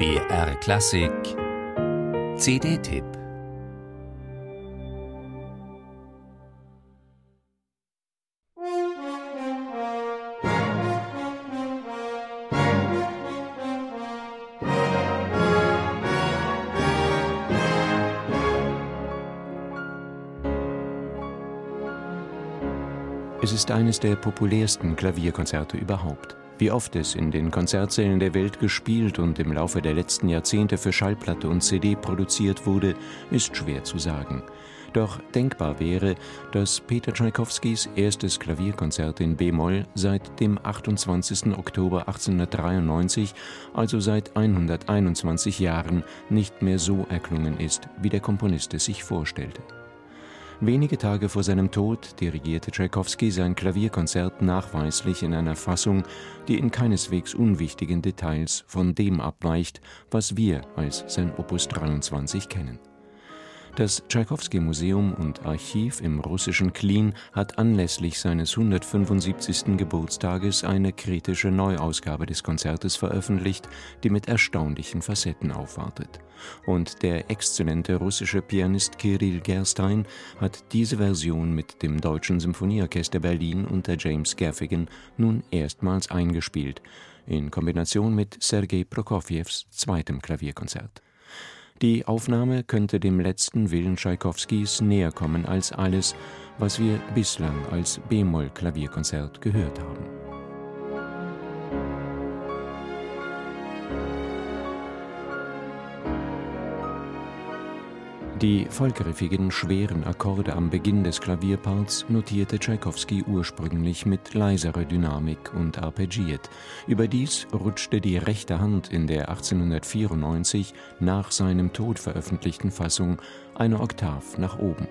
BR Klassik CD-Tipp Es ist eines der populärsten Klavierkonzerte überhaupt. Wie oft es in den Konzertsälen der Welt gespielt und im Laufe der letzten Jahrzehnte für Schallplatte und CD produziert wurde, ist schwer zu sagen. Doch denkbar wäre, dass Peter Tschaikowskis erstes Klavierkonzert in B-Moll seit dem 28. Oktober 1893, also seit 121 Jahren, nicht mehr so erklungen ist, wie der Komponist es sich vorstellte. Wenige Tage vor seinem Tod dirigierte Tschaikowski sein Klavierkonzert nachweislich in einer Fassung, die in keineswegs unwichtigen Details von dem abweicht, was wir als sein Opus 23 kennen. Das Tschaikowski-Museum und Archiv im russischen Klin hat anlässlich seines 175. Geburtstages eine kritische Neuausgabe des Konzertes veröffentlicht, die mit erstaunlichen Facetten aufwartet. Und der exzellente russische Pianist Kirill Gerstein hat diese Version mit dem Deutschen Symphonieorchester Berlin unter James Gaffigan nun erstmals eingespielt, in Kombination mit Sergei Prokofjews zweitem Klavierkonzert. Die Aufnahme könnte dem letzten Willen Tschaikowskis näher kommen als alles, was wir bislang als B-Moll-Klavierkonzert gehört haben. Die vollgriffigen, schweren Akkorde am Beginn des Klavierparts notierte Tschaikowski ursprünglich mit leiserer Dynamik und arpeggiert. Überdies rutschte die rechte Hand in der 1894 nach seinem Tod veröffentlichten Fassung eine Oktav nach oben.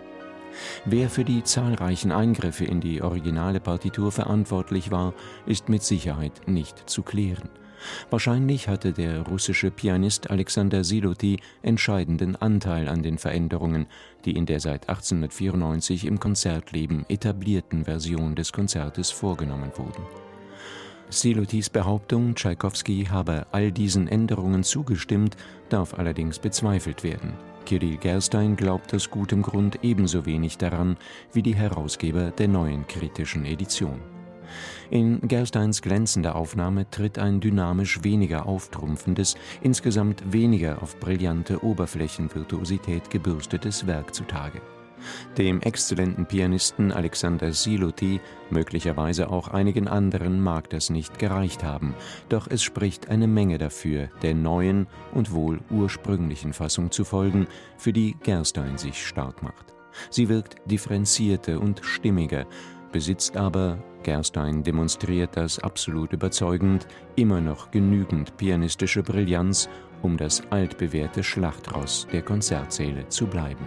Wer für die zahlreichen Eingriffe in die originale Partitur verantwortlich war, ist mit Sicherheit nicht zu klären. Wahrscheinlich hatte der russische Pianist Alexander Siloti entscheidenden Anteil an den Veränderungen, die in der seit 1894 im Konzertleben etablierten Version des Konzertes vorgenommen wurden. Silotis Behauptung, Tschaikowski habe all diesen Änderungen zugestimmt, darf allerdings bezweifelt werden. Kirill Gerstein glaubt aus gutem Grund ebenso wenig daran wie die Herausgeber der neuen kritischen Edition. In Gersteins glänzender Aufnahme tritt ein dynamisch weniger auftrumpfendes, insgesamt weniger auf brillante Oberflächenvirtuosität gebürstetes Werk zutage. Dem exzellenten Pianisten Alexander Siloti, möglicherweise auch einigen anderen, mag das nicht gereicht haben, doch es spricht eine Menge dafür, der neuen und wohl ursprünglichen Fassung zu folgen, für die Gerstein sich stark macht. Sie wirkt differenzierter und stimmiger, besitzt aber, Gerstein demonstriert das absolut überzeugend, immer noch genügend pianistische Brillanz, um das altbewährte Schlachtross der Konzertsäle zu bleiben